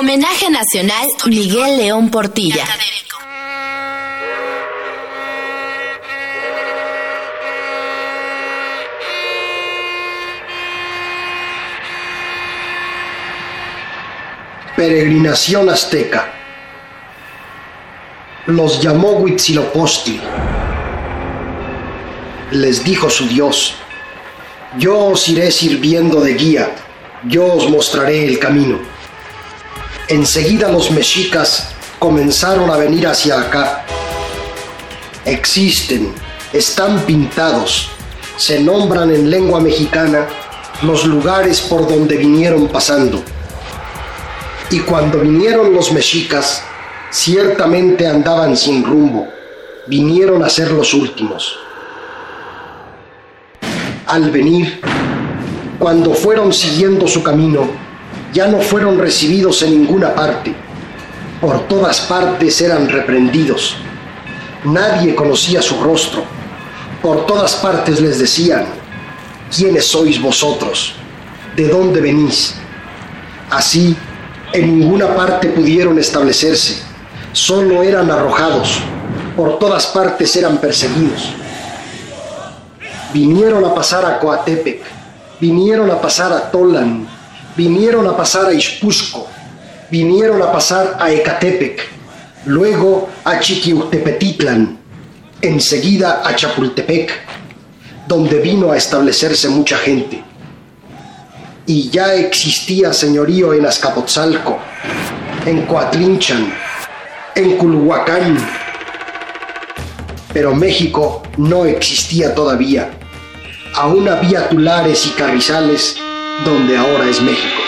Homenaje Nacional Miguel León Portilla. Peregrinación azteca. Los llamó Huitzilopochtli. Les dijo su Dios, yo os iré sirviendo de guía, yo os mostraré el camino. Enseguida los mexicas comenzaron a venir hacia acá. Existen, están pintados, se nombran en lengua mexicana los lugares por donde vinieron pasando. Y cuando vinieron los mexicas, ciertamente andaban sin rumbo, vinieron a ser los últimos. Al venir, cuando fueron siguiendo su camino, ya no fueron recibidos en ninguna parte. Por todas partes eran reprendidos. Nadie conocía su rostro. Por todas partes les decían, ¿quiénes sois vosotros? ¿De dónde venís? Así, en ninguna parte pudieron establecerse. Solo eran arrojados. Por todas partes eran perseguidos. Vinieron a pasar a Coatepec. Vinieron a pasar a Tolan vinieron a pasar a Ispusco, vinieron a pasar a Ecatepec, luego a Chiquiutepetitlan, enseguida a Chapultepec, donde vino a establecerse mucha gente. Y ya existía señorío en Azcapotzalco, en Coatlinchan, en Culhuacán, pero México no existía todavía. Aún había tulares y carrizales donde ahora es México.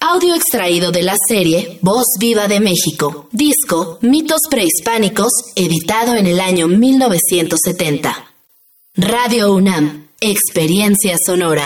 Audio extraído de la serie Voz Viva de México, disco Mitos Prehispánicos, editado en el año 1970. Radio UNAM, Experiencia Sonora.